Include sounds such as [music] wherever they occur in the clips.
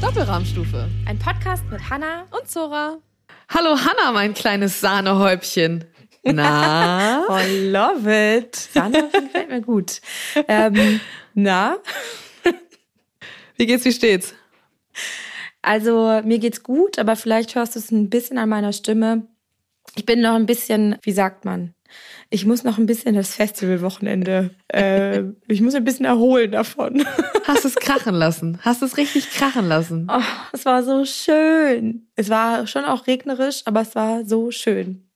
Doppelrahmstufe. Ein Podcast mit Hanna und Zora. Hallo Hanna, mein kleines Sahnehäubchen. Na? [laughs] oh, love it. Sahnehäubchen gefällt mir gut. Ähm, na? Wie geht's, wie steht's? Also, mir geht's gut, aber vielleicht hörst du es ein bisschen an meiner Stimme. Ich bin noch ein bisschen, wie sagt man? Ich muss noch ein bisschen das Festivalwochenende, äh, [laughs] ich muss ein bisschen erholen davon. Hast es krachen lassen? Hast es richtig krachen lassen? Oh, es war so schön. Es war schon auch regnerisch, aber es war so schön.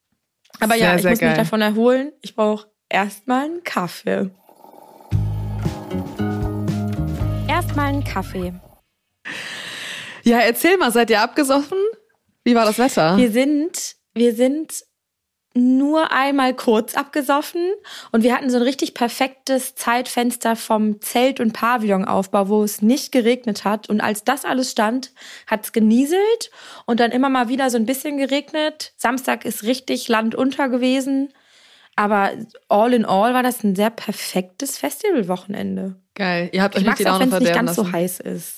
Aber sehr, ja, ich muss geil. mich davon erholen. Ich brauche erstmal einen Kaffee. Erstmal einen Kaffee. Ja, erzähl mal, seid ihr abgesoffen? Wie war das Wetter? Wir sind, wir sind nur einmal kurz abgesoffen und wir hatten so ein richtig perfektes Zeitfenster vom Zelt- und Pavillonaufbau, wo es nicht geregnet hat. Und als das alles stand, hat es genieselt und dann immer mal wieder so ein bisschen geregnet. Samstag ist richtig landunter gewesen. Aber all in all war das ein sehr perfektes Festivalwochenende. Geil. Ihr habt euch ich nicht die Laune auch, es nicht ganz lassen. so heiß ist.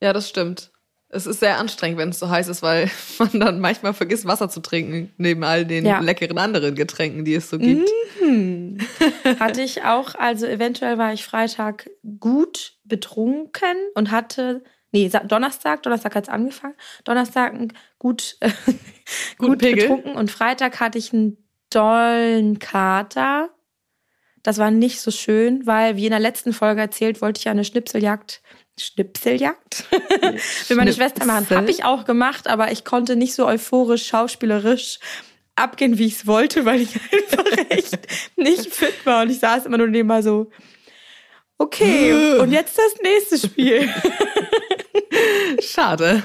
Ja, das stimmt. Es ist sehr anstrengend, wenn es so heiß ist, weil [laughs] man dann manchmal vergisst, Wasser zu trinken, neben all den ja. leckeren anderen Getränken, die es so gibt. Mhm. [laughs] hatte ich auch, also eventuell war ich Freitag gut betrunken und hatte, nee, Donnerstag, Donnerstag hat es angefangen, Donnerstag gut, äh, [laughs] gut betrunken und Freitag hatte ich einen dollen Kater. Das war nicht so schön, weil, wie in der letzten Folge erzählt, wollte ich ja eine Schnipseljagd Schnipseljagd [laughs] für meine Schwester machen. Habe ich auch gemacht, aber ich konnte nicht so euphorisch, schauspielerisch abgehen, wie ich es wollte, [laughs] weil ich einfach echt nicht fit war. Und ich saß immer nur nebenbei so, okay, [laughs] und jetzt das nächste Spiel. Schade.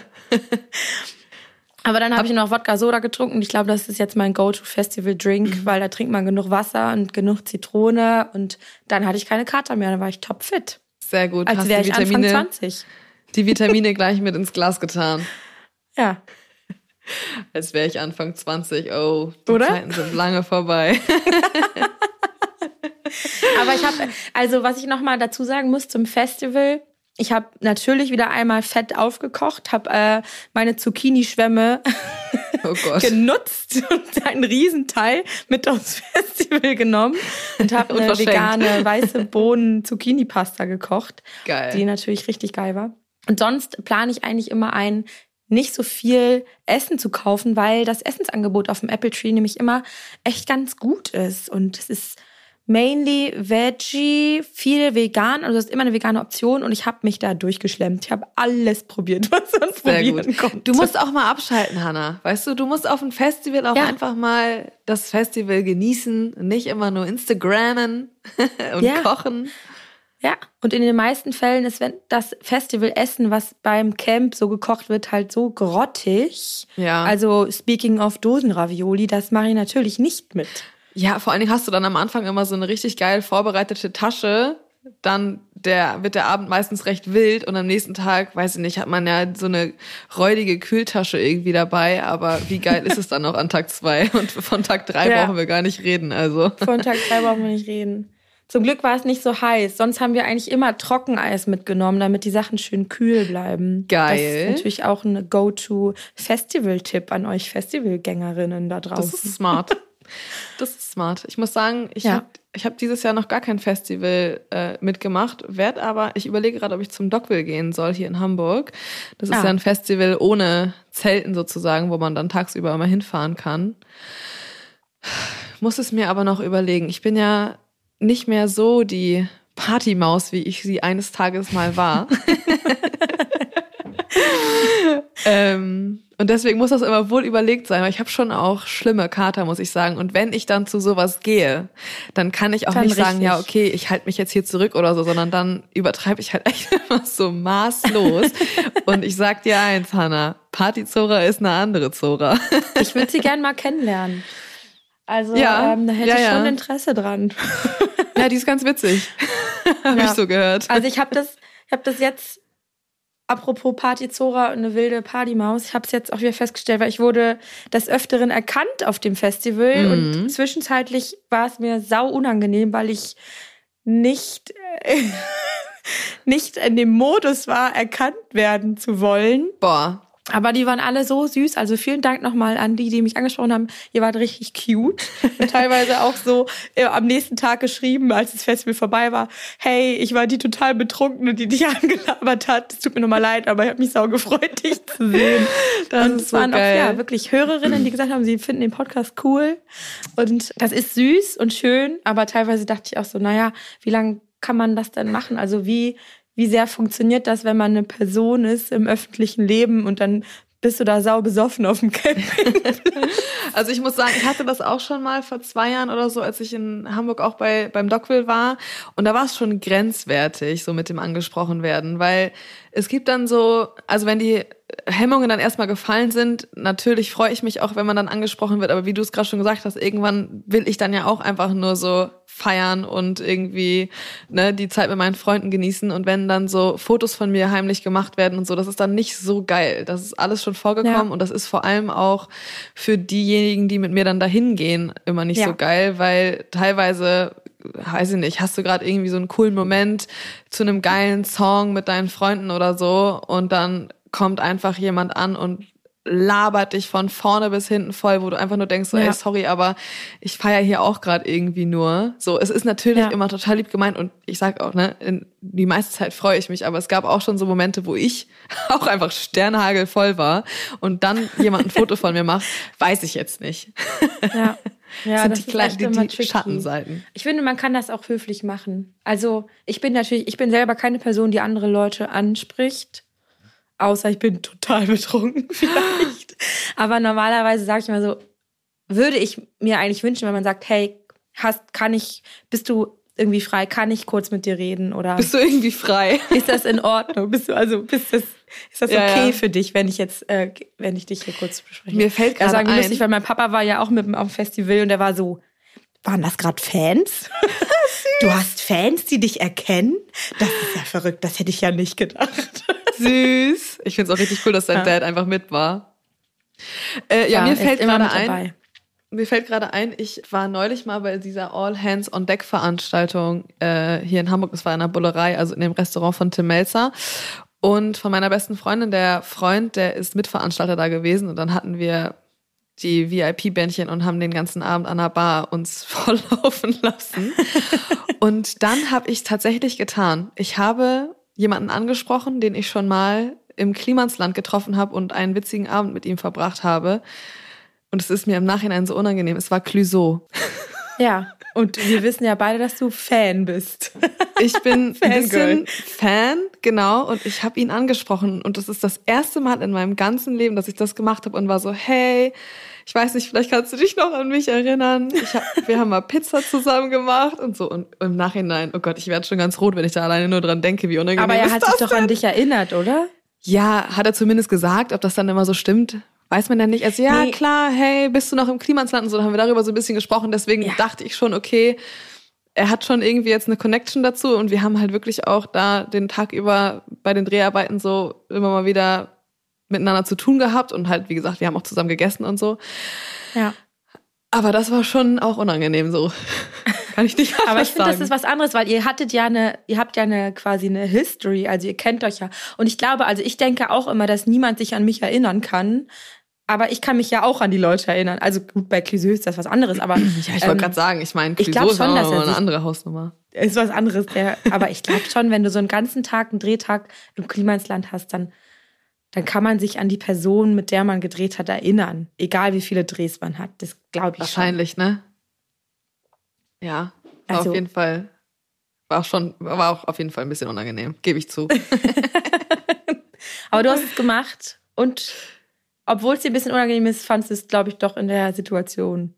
Aber dann habe ich noch Wodka Soda getrunken. Ich glaube, das ist jetzt mein Go-to-Festival-Drink, mhm. weil da trinkt man genug Wasser und genug Zitrone. Und dann hatte ich keine Kater mehr, dann war ich topfit. Sehr gut. Als wäre ich Vitamine, Anfang 20. Die Vitamine gleich mit ins Glas getan. [laughs] Ja. Als wäre ich Anfang 20. Oh, die Oder? Zeiten sind lange vorbei. [laughs] Aber ich habe, also was ich nochmal dazu sagen muss zum Festival, ich habe natürlich wieder einmal fett aufgekocht, habe äh, meine Zucchini-Schwämme oh genutzt und einen Riesenteil mit aufs Festival genommen und habe [laughs] eine vegane weiße Bohnen-Zucchini-Pasta gekocht, geil. die natürlich richtig geil war. Und sonst plane ich eigentlich immer ein, nicht so viel Essen zu kaufen, weil das Essensangebot auf dem Apple Tree nämlich immer echt ganz gut ist und es ist mainly Veggie, viel vegan, also das ist immer eine vegane Option und ich habe mich da durchgeschlemmt. Ich habe alles probiert, [laughs] was man Sehr probieren gut. konnte. Du musst auch mal abschalten, Hanna. Weißt du, du musst auf ein Festival auch ja. einfach mal das Festival genießen, nicht immer nur Instagrammen [laughs] und ja. kochen. Ja, und in den meisten Fällen ist wenn das Festivalessen, was beim Camp so gekocht wird, halt so grottig. Ja. Also speaking of Dosenravioli, das mache ich natürlich nicht mit. Ja, vor allen Dingen hast du dann am Anfang immer so eine richtig geil vorbereitete Tasche. Dann der, wird der Abend meistens recht wild und am nächsten Tag, weiß ich nicht, hat man ja so eine räudige Kühltasche irgendwie dabei. Aber wie geil ist es dann noch an Tag zwei? [laughs] Und von Tag drei ja. brauchen wir gar nicht reden, also. Von Tag drei brauchen wir nicht reden. Zum Glück war es nicht so heiß. Sonst haben wir eigentlich immer Trockeneis mitgenommen, damit die Sachen schön kühl bleiben. Geil. Das ist natürlich auch ein Go-To-Festival-Tipp an euch Festivalgängerinnen da draußen. Das ist smart. [laughs] Das ist smart. Ich muss sagen, ich ja. habe hab dieses Jahr noch gar kein Festival äh, mitgemacht, werde aber, ich überlege gerade, ob ich zum Dockville gehen soll hier in Hamburg. Das ist ah. ja ein Festival ohne Zelten sozusagen, wo man dann tagsüber immer hinfahren kann. Muss es mir aber noch überlegen. Ich bin ja nicht mehr so die Partymaus, wie ich sie eines Tages mal war. [laughs] [laughs] ähm, und deswegen muss das immer wohl überlegt sein, weil ich habe schon auch schlimme Kater, muss ich sagen. Und wenn ich dann zu sowas gehe, dann kann ich auch dann nicht richtig. sagen, ja, okay, ich halte mich jetzt hier zurück oder so, sondern dann übertreibe ich halt [laughs] echt immer so maßlos. und ich sag dir eins, Hanna, Partyzora ist eine andere Zora. [laughs] ich würde sie gern mal kennenlernen. Also ja, ähm, da hätte ja, ich schon ja. Interesse dran. ja, die ist ganz witzig. [laughs] habe ich so gehört. Also ich habe das, ich habe das jetzt apropos Partyzora und eine wilde Partymaus, ich habe es jetzt auch wieder festgestellt, weil ich wurde des Öfteren erkannt auf dem Festival mhm. und zwischenzeitlich war es mir sau unangenehm, weil ich nicht, [laughs] nicht in dem Modus war, erkannt werden zu wollen. Boah. Aber die waren alle so süß. Also vielen Dank nochmal an die, die mich angesprochen haben. Ihr wart richtig cute. Teilweise [laughs] auch so äh, am nächsten Tag geschrieben, als das Festival vorbei war. Hey, ich war die total betrunkene, die dich [laughs] angelabert hat. Es tut mir nochmal leid, aber ich habe mich sau gefreut, [laughs] dich zu sehen. Das und es so waren geil. auch ja, wirklich Hörerinnen, die gesagt haben, sie finden den Podcast cool. Und das ist süß und schön. Aber teilweise dachte ich auch so, naja, wie lange kann man das denn machen? Also wie wie sehr funktioniert das, wenn man eine Person ist im öffentlichen Leben und dann bist du da sau besoffen auf dem [laughs] Campingplatz? also ich muss sagen, ich hatte das auch schon mal vor zwei Jahren oder so, als ich in Hamburg auch bei beim Dockville war und da war es schon grenzwertig, so mit dem angesprochen werden, weil es gibt dann so, also wenn die Hemmungen dann erstmal gefallen sind, natürlich freue ich mich auch, wenn man dann angesprochen wird, aber wie du es gerade schon gesagt hast, irgendwann will ich dann ja auch einfach nur so feiern und irgendwie ne, die Zeit mit meinen Freunden genießen und wenn dann so Fotos von mir heimlich gemacht werden und so, das ist dann nicht so geil. Das ist alles schon vorgekommen ja. und das ist vor allem auch für diejenigen, die mit mir dann dahin gehen, immer nicht ja. so geil, weil teilweise weiß ich nicht, hast du gerade irgendwie so einen coolen Moment zu einem geilen Song mit deinen Freunden oder so und dann kommt einfach jemand an und labert dich von vorne bis hinten voll, wo du einfach nur denkst, so, ja. ey, sorry, aber ich feiere hier auch gerade irgendwie nur. So, es ist natürlich ja. immer total lieb gemeint und ich sag auch, ne, in, die meiste Zeit freue ich mich, aber es gab auch schon so Momente, wo ich [laughs] auch einfach Sternhagel voll war und dann jemand ein Foto von mir macht, weiß ich jetzt nicht. Ja. [laughs] Ja, sind das die, kleinen, die, die Schattenseiten. Ich finde, man kann das auch höflich machen. Also ich bin natürlich, ich bin selber keine Person, die andere Leute anspricht. Außer ich bin total [laughs] betrunken vielleicht. Aber normalerweise sage ich mal so, würde ich mir eigentlich wünschen, wenn man sagt, hey, hast, kann ich, bist du irgendwie frei, kann ich kurz mit dir reden oder bist du irgendwie frei? Ist das in Ordnung? Bist du also bist das ist das okay ja, ja. für dich, wenn ich jetzt äh, wenn ich dich hier kurz bespreche? Mir fällt gerade ein, lustig, weil mein Papa war ja auch mit auf dem Festival und der war so waren das gerade Fans? [laughs] du hast Fans, die dich erkennen? Das ist ja verrückt, das hätte ich ja nicht gedacht. [laughs] Süß. Ich finde es auch richtig cool, dass dein ja. Dad einfach mit war. Äh, ja, mir fällt gerade ein, mir fällt gerade ein, ich war neulich mal bei dieser All Hands on Deck Veranstaltung äh, hier in Hamburg. Es war in der Bullerei, also in dem Restaurant von Tim Melzer. Und von meiner besten Freundin, der Freund, der ist Mitveranstalter da gewesen. Und dann hatten wir die VIP-Bändchen und haben den ganzen Abend an der Bar uns [laughs] volllaufen lassen. [laughs] und dann habe ich tatsächlich getan. Ich habe jemanden angesprochen, den ich schon mal im Klimansland getroffen habe und einen witzigen Abend mit ihm verbracht habe. Und es ist mir im Nachhinein so unangenehm. Es war Clüso. [laughs] Ja, und wir wissen ja beide, dass du Fan bist. Ich bin [laughs] ein bisschen Fan, genau. Und ich habe ihn angesprochen. Und das ist das erste Mal in meinem ganzen Leben, dass ich das gemacht habe und war so, hey, ich weiß nicht, vielleicht kannst du dich noch an mich erinnern. Hab, wir haben mal Pizza zusammen gemacht und so. Und im Nachhinein, oh Gott, ich werde schon ganz rot, wenn ich da alleine nur dran denke, wie unangenehm Aber er hat sich doch denn? an dich erinnert, oder? Ja, hat er zumindest gesagt. Ob das dann immer so stimmt, weiß man ja nicht. Also ja, nee. klar, hey, bist du noch im Klimansland und so, dann haben wir darüber so ein bisschen gesprochen. Deswegen ja. dachte ich schon, okay, er hat schon irgendwie jetzt eine Connection dazu und wir haben halt wirklich auch da den Tag über bei den Dreharbeiten so immer mal wieder miteinander zu tun gehabt und halt, wie gesagt, wir haben auch zusammen gegessen und so. Ja. Aber das war schon auch unangenehm so. [laughs] Kann ich nicht Aber ich finde, das ist was anderes, weil ihr hattet ja eine, ihr habt ja eine quasi eine History, also ihr kennt euch ja. Und ich glaube, also ich denke auch immer, dass niemand sich an mich erinnern kann. Aber ich kann mich ja auch an die Leute erinnern. Also gut, bei Cliseux ist das was anderes, aber. [clears throat] Ja, ich wollte ähm, gerade sagen, ich meine, Cliseux ist schon, dass er eine andere Hausnummer. Ist was anderes, der, aber ich glaube schon, wenn du so einen ganzen Tag, einen Drehtag im Klimansland hast, dann, dann kann man sich an die Person, mit der man gedreht hat, erinnern. Egal wie viele Drehs man hat. Das glaube ich Wahrscheinlich, schon. ne? Ja, war also, auf jeden Fall, war auch schon, war auch auf jeden Fall ein bisschen unangenehm, gebe ich zu. [laughs] [laughs] Aber du hast es gemacht und obwohl es dir ein bisschen unangenehm ist, fandest du es, glaube ich, doch in der Situation.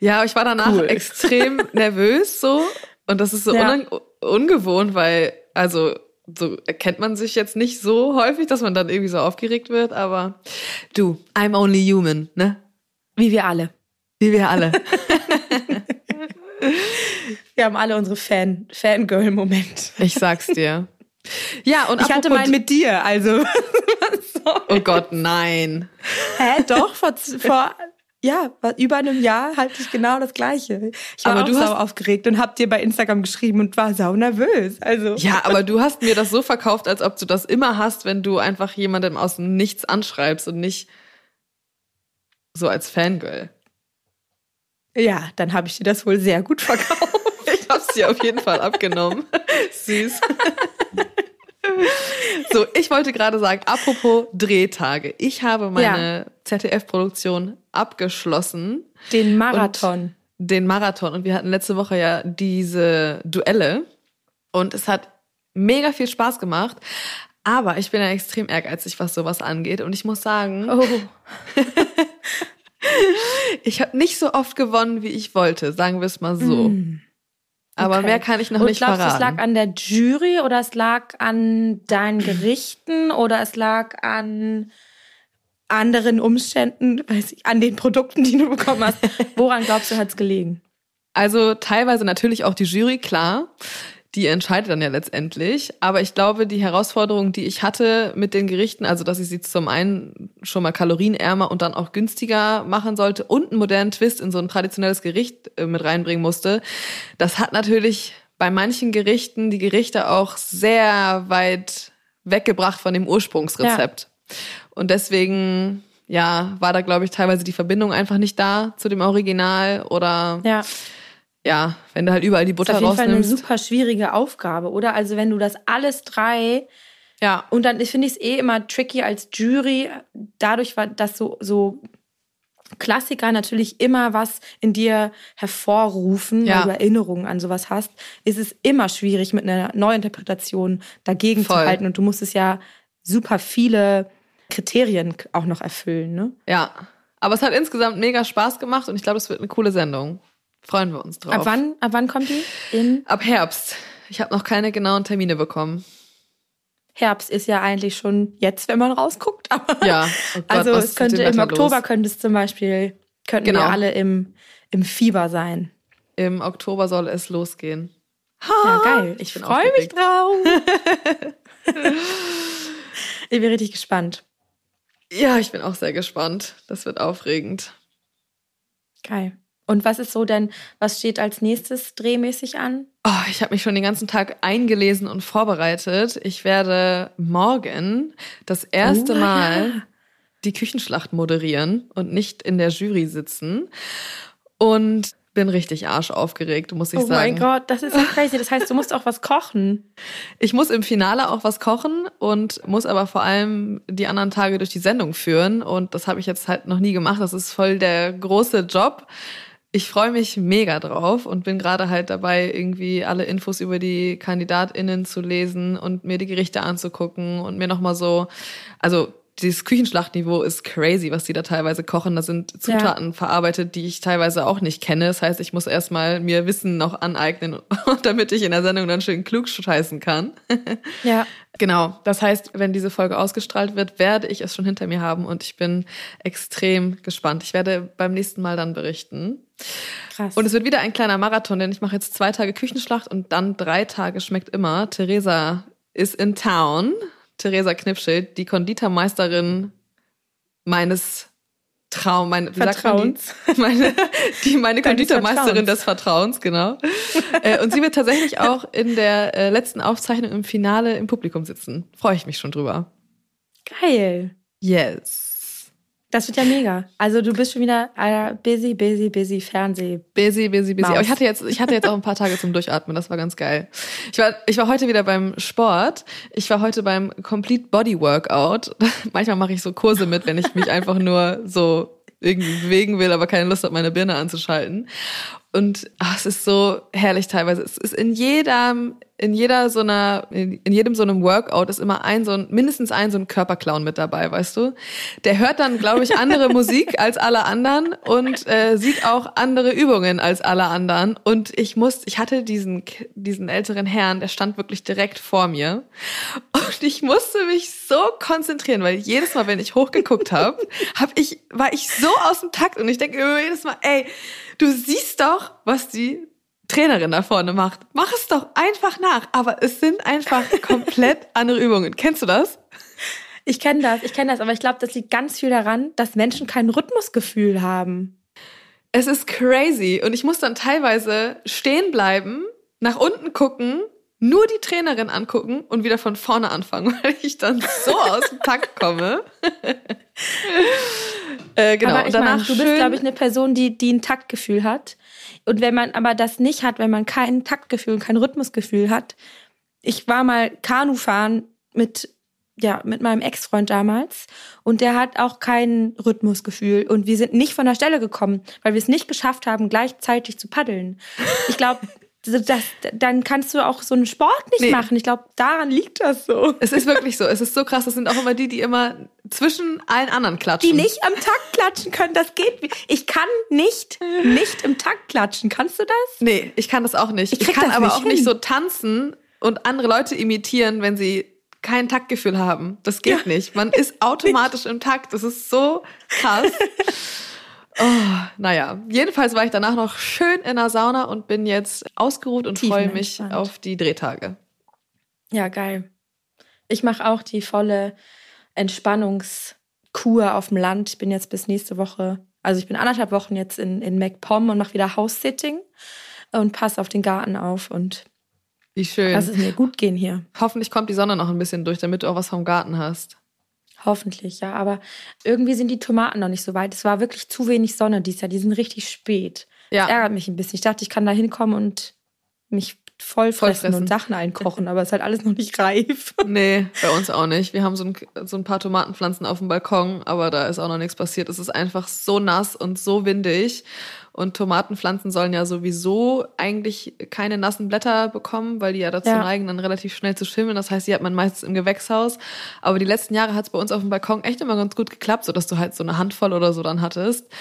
Ja, ich war danach cool. extrem [laughs] nervös so und das ist so ja. ungewohnt, weil also so erkennt man sich jetzt nicht so häufig, dass man dann irgendwie so aufgeregt wird, aber du, I'm only human, ne? Wie wir alle. Wie wir alle. [laughs] [laughs] Wir haben alle unsere Fan, Fangirl-Moment. Ich sag's dir. Ja, und ich hatte meinen mit dir, also. [laughs] oh Gott, nein. Hä, doch, vor, vor ja, über einem Jahr hatte ich genau das Gleiche. Ich war aber auch du sau aufgeregt und hab dir bei Instagram geschrieben und war sau nervös. Also. Ja, aber du hast mir das so verkauft, als ob du das immer hast, wenn du einfach jemandem aus dem Nichts anschreibst und nicht so als Fangirl. Ja, dann habe ich dir das wohl sehr gut verkauft. ich hab's dir auf jeden Fall abgenommen. [laughs] Süß. [laughs] [laughs] so, ich wollte gerade sagen, apropos Drehtage. Ich habe meine ja. ZDF-Produktion abgeschlossen. Den Marathon. Den Marathon. Und wir hatten letzte Woche ja diese Duelle. Und es hat mega viel Spaß gemacht. Aber ich bin ja extrem ehrgeizig, was sowas angeht. Und ich muss sagen, oh. [laughs] ich habe nicht so oft gewonnen, wie ich wollte, sagen wir es mal so. Mm. Aber okay. mehr kann ich noch Und nicht glaubst, verraten. Du, es lag an der Jury oder es lag an deinen Gerichten oder es lag an anderen Umständen, weiß ich, an den Produkten, die du bekommen hast. [laughs] Woran glaubst du, hat es gelegen? Also teilweise natürlich auch die Jury, klar die entscheidet dann ja letztendlich. Aber ich glaube, die Herausforderung, die ich hatte mit den Gerichten, also dass ich sie zum einen schon mal kalorienärmer und dann auch günstiger machen sollte und einen modernen Twist in so ein traditionelles Gericht äh, mit reinbringen musste, das hat natürlich bei manchen Gerichten die Gerichte auch sehr weit weggebracht von dem Ursprungsrezept. Ja. Und deswegen ja, war da, glaube ich, teilweise die Verbindung einfach nicht da zu dem Original oder ja ja, wenn du halt überall die Butter rausnimmst. Das ist auf jeden Fall eine super schwierige Aufgabe, oder? Also wenn du das alles drei ja. Und dann finde ich es eh immer tricky als Jury, dadurch, dass so, so Klassiker natürlich immer was in dir hervorrufen, ja. weil du Erinnerungen an sowas hast, ist es immer schwierig, mit einer Neuinterpretation dagegen Voll. zu halten. Und du musst es ja super viele Kriterien auch noch erfüllen, ne? Ja. Aber es hat insgesamt mega Spaß gemacht und ich glaube, es wird eine coole Sendung. Freuen wir uns drauf. Ab wann, ab wann kommt die? In? Ab Herbst. Ich habe noch keine genauen Termine bekommen. Herbst ist ja eigentlich schon jetzt, wenn man rausguckt. [laughs] Aber ja. Oh Gott, also es könnte im Oktober los? könnte es zum Beispiel könnten genau. wir alle im im Fieber sein. Im Oktober soll es losgehen. Ha, ja geil. Ich freue mich drauf. [laughs] ich bin richtig gespannt. Ja, ich bin auch sehr gespannt. Das wird aufregend. Geil. Und was ist so denn, was steht als nächstes drehmäßig an? Oh, ich habe mich schon den ganzen Tag eingelesen und vorbereitet. Ich werde morgen das erste oh, Mal ja. die Küchenschlacht moderieren und nicht in der Jury sitzen. Und bin richtig arsch muss ich oh sagen. Oh mein Gott, das ist so crazy. Das heißt, du musst auch was kochen. [laughs] Ich muss im Finale auch was kochen und muss aber vor allem die anderen Tage durch die Sendung führen. Und das habe ich jetzt halt noch nie gemacht. Das ist voll der große Job ich freue mich mega drauf und bin gerade halt dabei, irgendwie alle Infos über die KandidatInnen zu lesen und mir die Gerichte anzugucken und mir nochmal so, also dieses Küchenschlachtniveau ist crazy, was die da teilweise kochen. Da sind Zutaten ja. verarbeitet, die ich teilweise auch nicht kenne. Das heißt, ich muss erstmal mir Wissen noch aneignen, [laughs] damit ich in der Sendung dann schön klug scheißen kann. Ja. [laughs] Genau. Das heißt, wenn diese Folge ausgestrahlt wird, werde ich es schon hinter mir haben und ich bin extrem gespannt. Ich werde beim nächsten Mal dann berichten. Krass. Und es wird wieder ein kleiner Marathon, denn ich mache jetzt zwei Tage Küchenschlacht und dann drei Tage schmeckt immer. Theresa ist in town Theresa Knipschild, die Konditormeisterin meines Traum, mein, wie Vertrauens. Die? [laughs] Meine, die, meine [laughs] Konditormeisterin des Vertrauens, genau. Äh, und sie wird tatsächlich auch in der äh, letzten Aufzeichnung im Finale im Publikum sitzen. Freue ich mich schon drüber. Geil. Yes. Das wird ja mega. Also du bist schon wieder äh, busy, busy, busy Fernseh. Busy, busy, busy. Aber ich hatte jetzt, ich hatte jetzt auch ein paar Tage zum Durchatmen. Das war ganz geil. Ich war, ich war heute wieder beim Sport. Ich war heute beim Complete Body Workout. [laughs] Manchmal mache ich so Kurse mit, wenn ich mich einfach nur so irgendwie bewegen will, aber keine Lust habe, meine Birne anzuschalten. Und ach, es ist so herrlich teilweise. Es ist in jedem, in jeder so einer, in jedem so einem Workout ist immer ein so ein, mindestens ein so ein Körperclown mit dabei, weißt du? Der hört dann, glaube ich, andere [laughs] Musik als alle anderen und äh, sieht auch andere Übungen als alle anderen. Und ich muss, ich hatte diesen, diesen älteren Herrn, der stand wirklich direkt vor mir. Und ich musste mich so konzentrieren, weil jedes Mal, wenn ich hochgeguckt habe, hab ich, war ich so aus dem Takt und ich denke jedes Mal, ey, du siehst doch, was die Trainerin da vorne macht. Mach es doch einfach nach. Aber es sind einfach [laughs] komplett andere Übungen. Kennst du das? Ich kenne das, ich kenne das, aber ich glaube, das liegt ganz viel daran, dass Menschen kein Rhythmusgefühl haben. Es ist crazy. Und ich muss dann teilweise stehen bleiben, nach unten gucken, nur die Trainerin angucken und wieder von vorne anfangen, [laughs] weil ich dann so aus dem Takt komme. [laughs] äh, genau. Aber ich und danach mein, du bist, glaube ich, eine Person, die, die ein Taktgefühl hat. Und wenn man aber das nicht hat, wenn man kein Taktgefühl und kein Rhythmusgefühl hat, ich war mal Kanu fahren mit ja, mit meinem Ex-Freund damals. Und der hat auch kein Rhythmusgefühl. Und wir sind nicht von der Stelle gekommen, weil wir es nicht geschafft haben, gleichzeitig zu paddeln. Ich glaube, [laughs] das, dann kannst du auch so einen Sport nicht nee. machen. Ich glaube, daran liegt das so. Es ist wirklich so. Es ist so krass. Das sind auch immer die, die immer zwischen allen anderen klatschen. Die nicht am Takt klatschen können. Das geht. Ich kann nicht, nicht im Takt klatschen. Kannst du das? Nee, ich kann das auch nicht. Ich, ich kann aber auch hin. nicht so tanzen und andere Leute imitieren, wenn sie kein Taktgefühl haben. Das geht ja. nicht. Man ist [laughs] automatisch im Takt. Das ist so krass. [laughs] Oh, naja, jedenfalls war ich danach noch schön in der Sauna und bin jetzt ausgeruht und freue mich auf die Drehtage. Ja, geil. Ich mache auch die volle Entspannungskur auf dem Land. Ich bin jetzt bis nächste Woche, also ich bin anderthalb Wochen jetzt in, in MacPom und mache wieder House-Sitting und passe auf den Garten auf und wie schön. Lass es mir gut gehen hier. Hoffentlich kommt die Sonne noch ein bisschen durch, damit du auch was vom Garten hast. Hoffentlich, ja. Aber irgendwie sind die Tomaten noch nicht so weit. Es war wirklich zu wenig Sonne dieses Jahr. Die sind richtig spät. Ja. Das ärgert mich ein bisschen. Ich dachte, ich kann da hinkommen und mich voll fressen, und Sachen einkochen, aber es ist halt alles noch nicht reif. [laughs] Nee, bei uns auch nicht. Wir haben so ein, so ein paar Tomatenpflanzen auf dem Balkon, aber da ist auch noch nichts passiert. Es ist einfach so nass und so windig. Und Tomatenpflanzen sollen ja sowieso eigentlich keine nassen Blätter bekommen, weil die ja dazu ja. neigen, dann relativ schnell zu schimmeln. Das heißt, die hat man meistens im Gewächshaus. Aber die letzten Jahre hat es bei uns auf dem Balkon echt immer ganz gut geklappt, sodass du halt so eine Handvoll oder so dann hattest.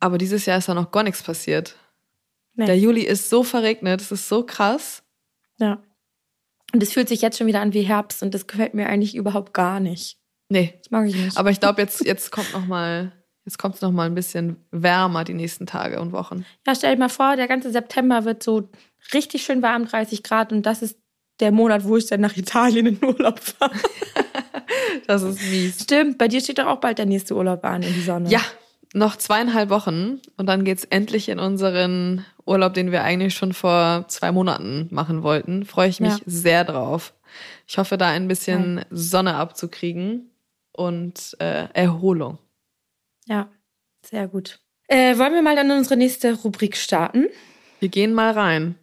Aber dieses Jahr ist da noch gar nichts passiert. Nee. Der Juli ist so verregnet, es ist so krass. Ja. Und es fühlt sich jetzt schon wieder an wie Herbst und das gefällt mir eigentlich überhaupt gar nicht. Nee. Das mag ich nicht. Aber ich glaube, jetzt, jetzt kommt noch mal, jetzt kommt es noch mal ein bisschen wärmer die nächsten Tage und Wochen. Ja, stell dir mal vor, der ganze September wird so richtig schön warm, 30 Grad und das ist der Monat, wo ich dann nach Italien in Urlaub fahre. [laughs] das ist mies. Stimmt, bei dir steht doch auch bald der nächste Urlaub an in die Sonne. Ja, noch zweieinhalb Wochen und dann geht's endlich in unseren Urlaub, den wir eigentlich schon vor zwei Monaten machen wollten. Freue ich mich ja. sehr drauf. Ich hoffe, da ein bisschen ja. Sonne abzukriegen und äh, Erholung. Ja, sehr gut. Äh, wollen wir mal dann unsere nächste Rubrik starten? Wir gehen mal rein.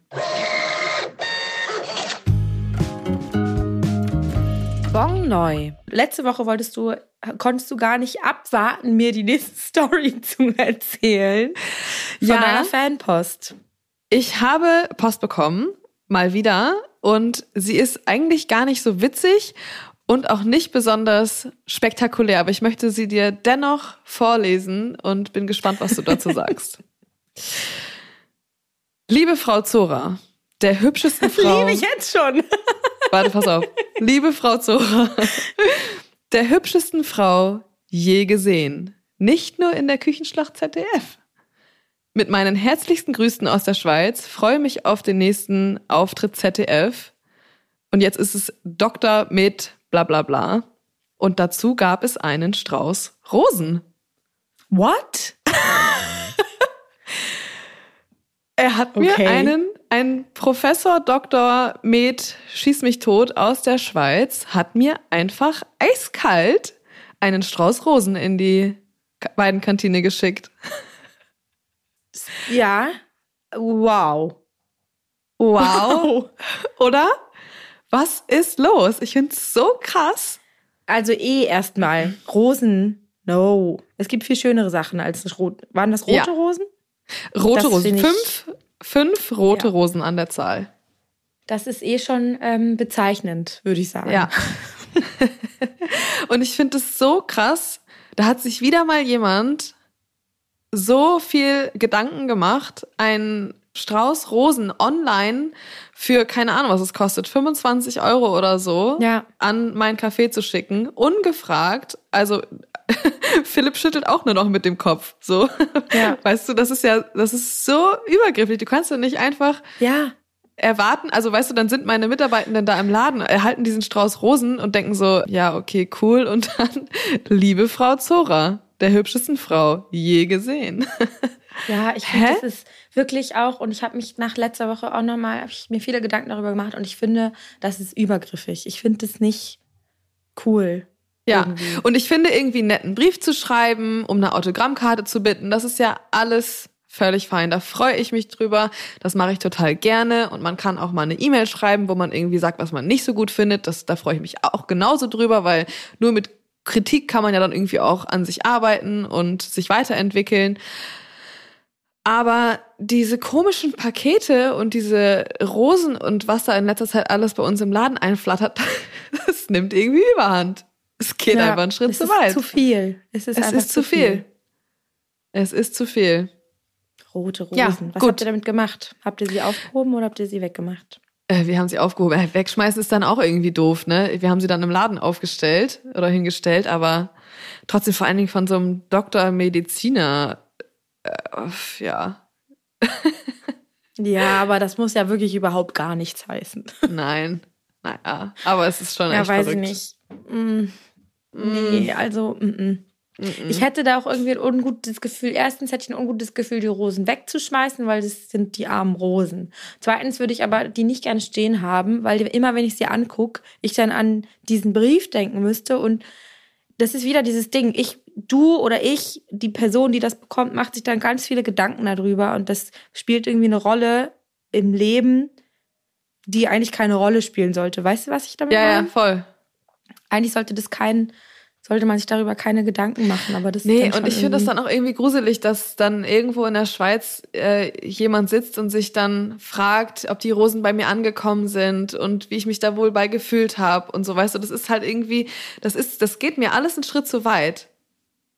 Bon neu. Letzte Woche wolltest du, konntest du gar nicht abwarten, mir die nächste [laughs] Story zu erzählen von ja, deiner Fanpost. Ich habe Post bekommen, mal wieder, und sie ist eigentlich gar nicht so witzig und auch nicht besonders spektakulär, aber ich möchte sie dir dennoch vorlesen und bin gespannt, was du dazu sagst. [laughs] Liebe Frau Zora, der hübschesten [laughs] Frau. Liebe ich jetzt schon. [laughs] Warte, pass auf. Liebe Frau Zora, der hübschesten Frau je gesehen. Nicht nur in der Küchenschlacht ZDF. Mit meinen herzlichsten Grüßen aus der Schweiz freue mich auf den nächsten Auftritt ZDF. Und jetzt ist es Doktor mit bla bla bla. Und dazu gab es einen Strauß Rosen. What? [laughs] er hat mir okay. einen ein Professor Dr. Med Schieß mich tot aus der Schweiz hat mir einfach eiskalt einen Strauß Rosen in die beiden Kantine geschickt. Ja, wow. Wow. wow. [laughs] Oder? Was ist los? Ich finde es so krass. Also eh erstmal Rosen. No. Es gibt viel schönere Sachen als rot. Waren das rote ja. Rosen? Rote das Rosen. Fünf Fünf rote ja. Rosen an der Zahl. Das ist eh schon ähm, bezeichnend, würde ich sagen. Ja. Und ich finde es so krass. Da hat sich wieder mal jemand so viel Gedanken gemacht, einen Strauß Rosen online für keine Ahnung, was es kostet, 25 Euro oder so, ja. an mein Café zu schicken, ungefragt. Also [laughs] Philipp schüttelt auch nur noch mit dem Kopf. So. [laughs] Ja. Weißt du, das ist ja, das ist so übergriffig. Du kannst ja nicht einfach ja. erwarten, also weißt du, dann sind meine Mitarbeitenden da im Laden, erhalten diesen Strauß Rosen und denken so, ja, okay, cool. Und dann, [laughs] liebe Frau Zora, der hübschesten Frau je gesehen. [laughs] Ja, ich finde, das ist wirklich auch, und ich habe mich nach letzter Woche auch nochmal, habe ich mir viele Gedanken darüber gemacht und ich finde, das ist übergriffig. Ich finde das nicht cool. Ja, irgendwie. und ich finde irgendwie einen netten Brief zu schreiben, um eine Autogrammkarte zu bitten, das ist ja alles völlig fein. Da freue ich mich drüber. Das mache ich total gerne. Und man kann auch mal eine E-Mail schreiben, wo man irgendwie sagt, was man nicht so gut findet. Das, da freue ich mich auch genauso drüber, weil nur mit Kritik kann man ja dann irgendwie auch an sich arbeiten und sich weiterentwickeln. Aber diese komischen Pakete und diese Rosen und was da in letzter Zeit alles bei uns im Laden einflattert, [laughs] das nimmt irgendwie überhand. Es geht ja, einfach einen Schritt zu weit. Es ist zu viel. Es ist, es ist zu viel. viel. Es ist zu viel. Rote Rosen. Ja, Was gut. habt ihr damit gemacht? Habt ihr sie aufgehoben oder habt ihr sie weggemacht? Äh, wir haben sie aufgehoben. Äh, wegschmeißen ist dann auch irgendwie doof, ne? Wir haben sie dann im Laden aufgestellt oder hingestellt, aber trotzdem vor allen Dingen von so einem Doktor Mediziner, äh, ja. ja, aber das muss ja wirklich überhaupt gar nichts heißen. [laughs] Nein. Naja, aber es ist schon ja, echt weiß verrückt. ich nicht. Mm. Nee, also, mm -mm. Ich hätte da auch irgendwie ein ungutes Gefühl. Erstens hätte ich ein ungutes Gefühl, die Rosen wegzuschmeißen, weil das sind die armen Rosen. Zweitens würde ich aber die nicht gerne stehen haben, weil immer, wenn ich sie angucke, ich dann an diesen Brief denken müsste. Und das ist wieder dieses Ding. Ich, du oder ich, die Person, die das bekommt, macht sich dann ganz viele Gedanken darüber. Und das spielt irgendwie eine Rolle im Leben, die eigentlich keine Rolle spielen sollte. Weißt du, was ich damit ja, meine? Ja, voll. Eigentlich sollte das kein, sollte man sich darüber keine Gedanken machen. Aber das nee, und ich finde das dann auch irgendwie gruselig, dass dann irgendwo in der Schweiz äh, jemand sitzt und sich dann fragt, ob die Rosen bei mir angekommen sind und wie ich mich da wohl bei gefühlt habe und so. Weißt du, das ist halt irgendwie, das ist, das geht mir alles einen Schritt zu weit.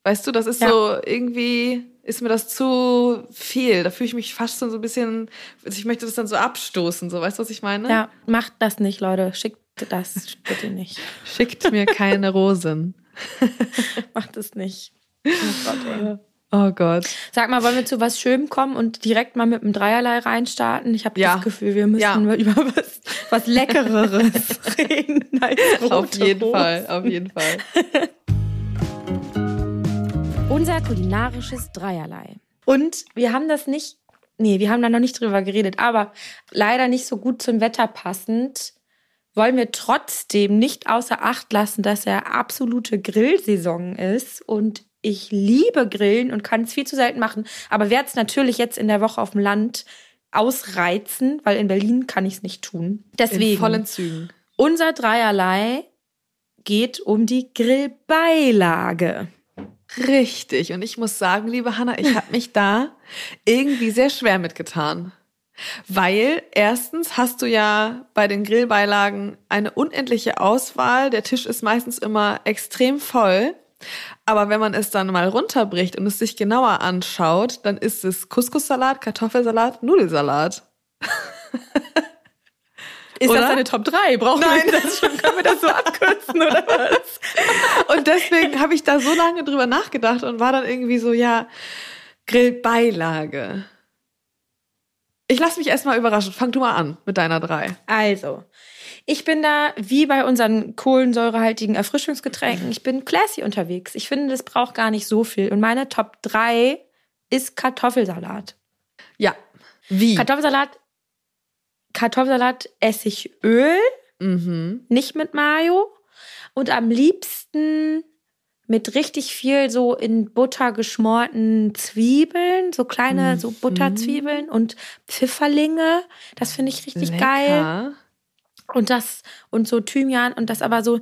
Weißt du, das ist ja. so irgendwie ist mir das zu viel. Da fühle ich mich fast so ein bisschen, ich möchte das dann so abstoßen, so weißt du, was ich meine? Ja, macht das nicht, Leute. Schickt das bitte nicht. [laughs] Schickt mir keine Rosen. [laughs] macht es nicht. Oh Gott, ey. Oh Gott. Sag mal, wollen wir zu was Schönem kommen und direkt mal mit dem Dreierlei reinstarten? Ich habe ja. das Gefühl, wir müssen ja. über was, was Leckereres [laughs] reden. auf jeden Rose. Fall, auf jeden Fall. [laughs] Unser kulinarisches Dreierlei. Und wir haben das nicht, nee, wir haben da noch nicht drüber geredet, aber leider nicht so gut zum Wetter passend, wollen wir trotzdem nicht außer Acht lassen, dass er absolute Grillsaison ist und ich liebe Grillen und kann es viel zu selten machen, aber werde es natürlich jetzt in der Woche auf dem Land ausreizen, weil in Berlin kann ich es nicht tun. Deswegen. In vollen Zügen. Unser Dreierlei geht um die Grillbeilage. Richtig. Und ich muss sagen, liebe Hanna, ich habe mich da [laughs] irgendwie sehr schwer mitgetan. Weil erstens hast du ja bei den Grillbeilagen eine unendliche Auswahl. Der Tisch ist meistens immer extrem voll. Aber wenn man es dann mal runterbricht und es sich genauer anschaut, dann ist es Couscous-Salat, Kartoffelsalat, Nudelsalat. Ist oder? das deine Top 3? Brauchen Nein. wir das schon? Können wir das so abkürzen oder was? [laughs] Und deswegen habe ich da so lange drüber nachgedacht und war dann irgendwie so, ja, Grillbeilage. Ich lasse mich erstmal überraschen. Fang du mal an mit deiner 3. Also, ich bin da wie bei unseren kohlensäurehaltigen Erfrischungsgetränken. Ich bin classy unterwegs. Ich finde, das braucht gar nicht so viel. Und meine Top 3 ist Kartoffelsalat. Ja. Wie? Kartoffelsalat Kartoffelsalat, Essigöl, mhm. nicht mit Mayo. Und am liebsten mit richtig viel so in Butter geschmorten Zwiebeln, so kleine mhm. so Butterzwiebeln und Pfifferlinge. Das finde ich richtig Lecker. geil. Und das und so Thymian und das aber so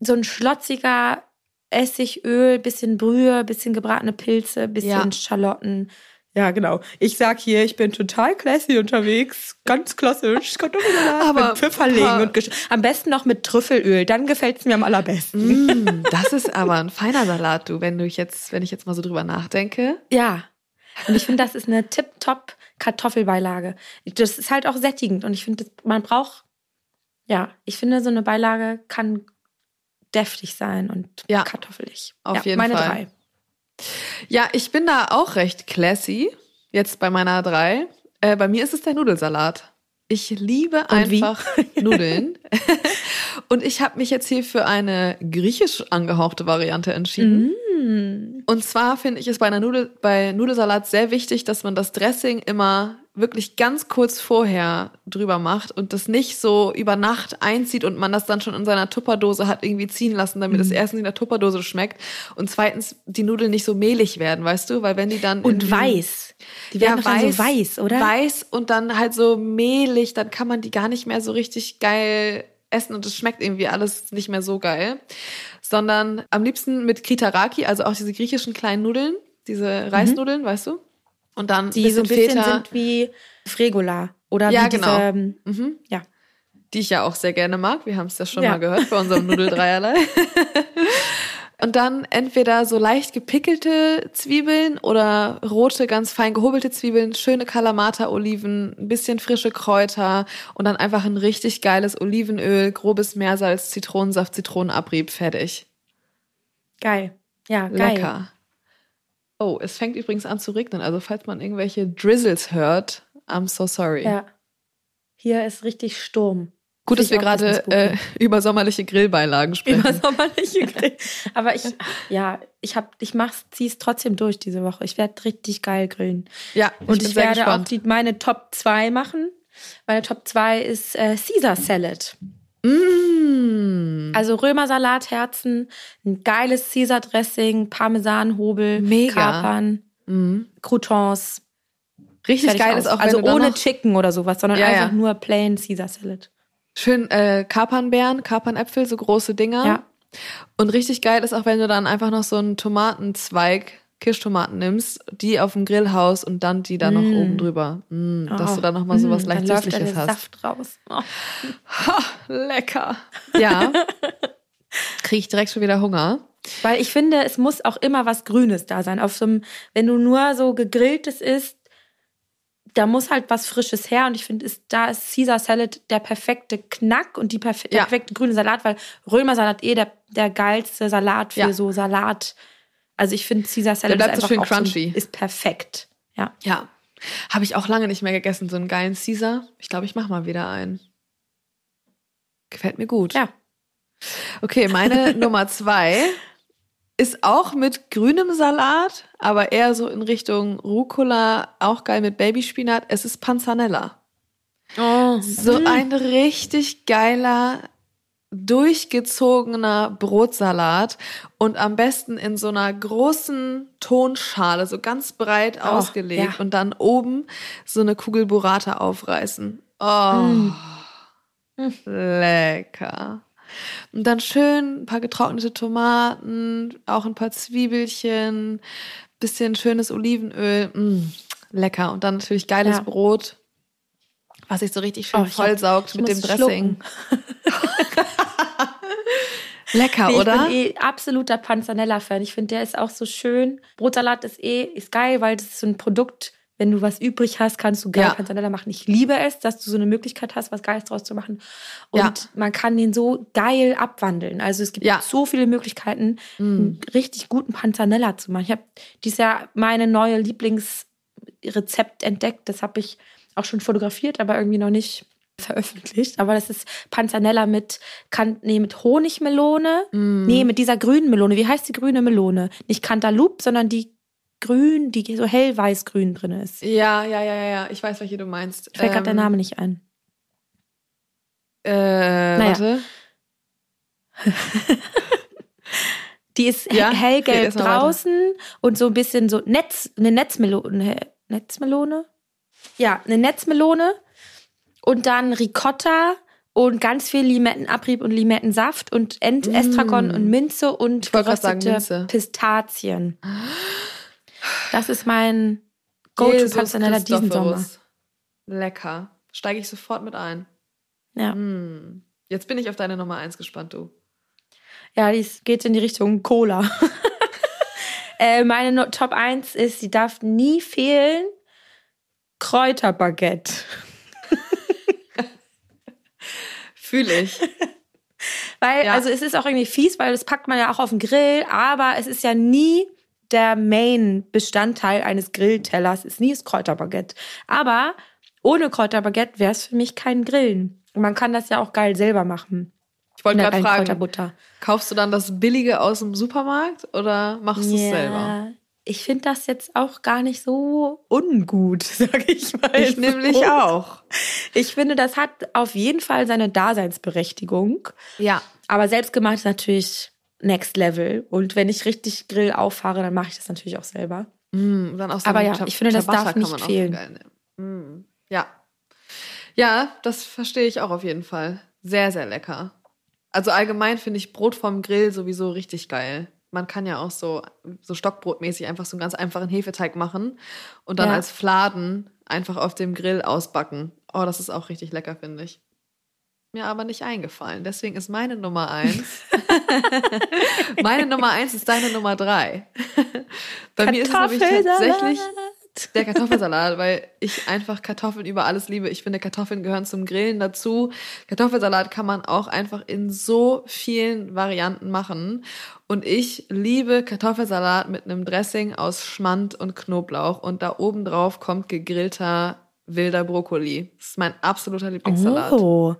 so ein schlotziger Essigöl, bisschen Brühe, bisschen gebratene Pilze, bisschen ja. Schalotten, ja, genau. Ich sag hier, ich bin total classy unterwegs. Ganz klassisch. Kartoffelsalat Aber mit Pfifferling und Gesch am besten noch mit Trüffelöl. Dann gefällt's mir am allerbesten. Mm, das ist aber ein feiner Salat, du, wenn du jetzt, wenn ich jetzt mal so drüber nachdenke. Ja. Und ich finde, das ist eine tip-top Kartoffelbeilage. Das ist halt auch sättigend und ich finde, man braucht, ja, ich finde, so eine Beilage kann deftig sein und ja, kartoffelig. Auf ja, jeden meine Fall. drei. Ja, ich bin da auch recht classy. Jetzt bei meiner drei. Äh, bei mir ist es der Nudelsalat. Ich liebe einfach [laughs] Nudeln. und ich habe mich jetzt hier für eine griechisch angehauchte Variante entschieden. Mm. Und zwar finde ich es bei einer Nudel, bei Nudelsalat sehr wichtig, dass man das Dressing immer wirklich ganz kurz vorher drüber macht und das nicht so über Nacht einzieht und man das dann schon in seiner Tupperdose hat irgendwie ziehen lassen, damit es Mhm. erstens in der Tupperdose schmeckt und zweitens die Nudeln nicht so mehlig werden, weißt du? Weil wenn die dann Und weiß. Die werden doch dann so weiß, oder? Weiß und dann halt so mehlig, dann kann man die gar nicht mehr so richtig geil essen und es schmeckt irgendwie alles nicht mehr so geil. Sondern am liebsten mit Kritaraki, also auch diese griechischen kleinen Nudeln, diese Reisnudeln, weißt du? Und dann. Die so ein bisschen Feta, sind wie Fregola. Oder Ja, wie genau. diese, ähm, Mhm. ja. die ich ja auch sehr gerne mag. Wir haben es ja schon Ja. mal gehört bei unserem Nudeldreierlei. [laughs] Und dann entweder so leicht gepickelte Zwiebeln oder rote, ganz fein gehobelte Zwiebeln, schöne Kalamata-Oliven, ein bisschen frische Kräuter und dann einfach ein richtig geiles Olivenöl, grobes Meersalz, Zitronensaft, Zitronenabrieb, fertig. Geil. Ja, geil. Lecker. Oh, es fängt übrigens an zu regnen. Also falls man irgendwelche Drizzles hört, I'm so sorry. Ja. Hier ist richtig Sturm. Gut, dass wir gerade äh, [laughs] über sommerliche Grillbeilagen sprechen. Über sommerliche Grill. Aber ich, ja, ich hab, ich mach's, zieh's trotzdem durch diese Woche. Ich werde richtig geil grillen. Ja, ich Und ich, werde gespannt. auch die, meine Top 2 machen. Meine Top 2 ist äh, Caesar Salad. Mm. Also Römersalatherzen, ein geiles Caesar Dressing, Parmesanhobel, Mega. Kapern, Mhm. Croutons. Richtig geil ist auch, wenn also ohne Chicken oder sowas, sondern Ja, einfach ja. nur plain Caesar Salad. schön äh, Kapernbeeren, Kapernäpfel, so große Dinger. Ja. Und richtig geil ist auch, wenn du dann einfach noch so einen Tomatenzweig, Kirschtomaten nimmst, die auf dem Grill haust und dann die dann noch Mm. oben drüber. Mm, dass Oh, du dann noch mal so was mm, leicht Süßliches der hast. Saft raus. Oh. Ha, lecker. [laughs] Ja. Kriege ich direkt schon wieder Hunger. Weil ich finde, es muss auch immer was Grünes da sein. Auf so einem, wenn du nur so gegrilltes isst, da muss halt was Frisches her. Und ich finde, ist, da ist Caesar Salad der perfekte Knack und die perfe der Ja. perfekte grüne Salat, weil Römersalat eh der, der geilste Salat für Ja. so Salat. Also ich finde, Caesar Salad bleibt ist so schön crunchy. So, ist perfekt. Ja. Ja. Habe ich auch lange nicht mehr gegessen, so einen geilen Caesar. Ich glaube, ich mache mal wieder einen. Gefällt mir gut. Ja. Okay, meine [laughs] Nummer zwei ist auch mit grünem Salat, aber eher so in Richtung Rucola, auch geil mit Babyspinat. Es ist Panzanella. Oh. So ein richtig geiler, durchgezogener Brotsalat und am besten in so einer großen Tonschale, so ganz breit Oh, ausgelegt ja. und dann oben so eine Kugel Burrata aufreißen. Oh, Mm. lecker. Und dann schön ein paar getrocknete Tomaten, auch ein paar Zwiebelchen, bisschen schönes Olivenöl. Mm, lecker. Und dann natürlich geiles Ja. Brot, was sich so richtig schön Oh, hab- vollsaugt mit dem Dressing. [laughs] Lecker, Nee, oder? Ich bin eh absoluter Panzanella-Fan. Ich finde, der ist auch so schön. Brotsalat ist eh ist geil, weil das ist so ein Produkt, wenn du was übrig hast, kannst du geil Ja. Panzanella machen. Ich liebe es, dass du so eine Möglichkeit hast, was Geiles draus zu machen. Und Ja. man kann den so geil abwandeln. Also es gibt Ja. so viele Möglichkeiten, Mm. einen richtig guten Panzanella zu machen. Ich habe dieses Jahr meine neue Lieblingsrezept entdeckt. Das habe ich auch schon fotografiert, aber irgendwie noch nicht veröffentlicht. Aber das ist Panzanella mit, kan nee, mit Honigmelone. Mm. Nee, mit dieser grünen Melone. Wie heißt die grüne Melone? Nicht Cantaloupe, sondern die grün, die so hellweiß-grün drin ist. Ja, ja, ja, ja. Ich weiß, welche du meinst. Fällt gerade der Ähm, Name nicht ein. Äh, Naja. warte. [laughs] Die ist Ja, he- hellgelb weiter. draußen und so ein bisschen so Netz, eine Netzmelone. Netzmelone? Ja, eine Netzmelone und dann Ricotta und ganz viel Limettenabrieb und Limettensaft und Ent Mm. Estragon und Minze und sagen geröstete Minze. Pistazien. Das ist mein Go-to Jesus Panzanella diesen Sommer. Lecker. Steige ich sofort mit ein. Ja. Mm. Jetzt bin ich auf deine Nummer eins gespannt, du. Ja, die geht in die Richtung Cola. [laughs] äh, meine Top 1 ist, sie darf nie fehlen, Kräuterbaguette. [laughs] Fühle ich. Weil, ja. also es ist auch irgendwie fies, weil das packt man ja auch auf den Grill, aber es ist ja nie der Main-Bestandteil eines Grilltellers, ist nie das Kräuterbaguette. Aber ohne Kräuterbaguette wäre es für mich kein Grillen. Und man kann das ja auch geil selber machen. Ich wollte gerade fragen, kaufst du dann das Billige aus dem Supermarkt oder machst du es selber? Ich finde das jetzt auch gar nicht so ungut, [laughs] sag ich mal. Ich nämlich auch. Ich finde, das hat auf jeden Fall seine Daseinsberechtigung. Ja. Aber selbstgemacht ist natürlich next level. Und wenn ich richtig Grill auffahre, dann mache ich das natürlich auch selber. Mm, dann auch so Aber ja, ich finde, das darf nicht fehlen. Mm, ja. Ja, das verstehe ich auch auf jeden Fall. Sehr, sehr lecker. Also allgemein finde ich Brot vom Grill sowieso richtig geil. Man kann ja auch so, so Stockbrotmäßig einfach so einen ganz einfachen Hefeteig machen und dann ja. als Fladen einfach auf dem Grill ausbacken. Oh, das ist auch richtig lecker, finde ich. Mir aber nicht eingefallen. Deswegen ist meine Nummer eins. [laughs] meine Nummer eins ist deine Nummer drei. [laughs] Bei mir ist es nämlich tatsächlich der Kartoffelsalat, weil ich einfach Kartoffeln über alles liebe. Ich finde, Kartoffeln gehören zum Grillen dazu. Kartoffelsalat kann man auch einfach in so vielen Varianten machen. Und ich liebe Kartoffelsalat mit einem Dressing aus Schmand und Knoblauch. Und da oben drauf kommt gegrillter wilder Brokkoli. Das ist mein absoluter Lieblingssalat. Oh,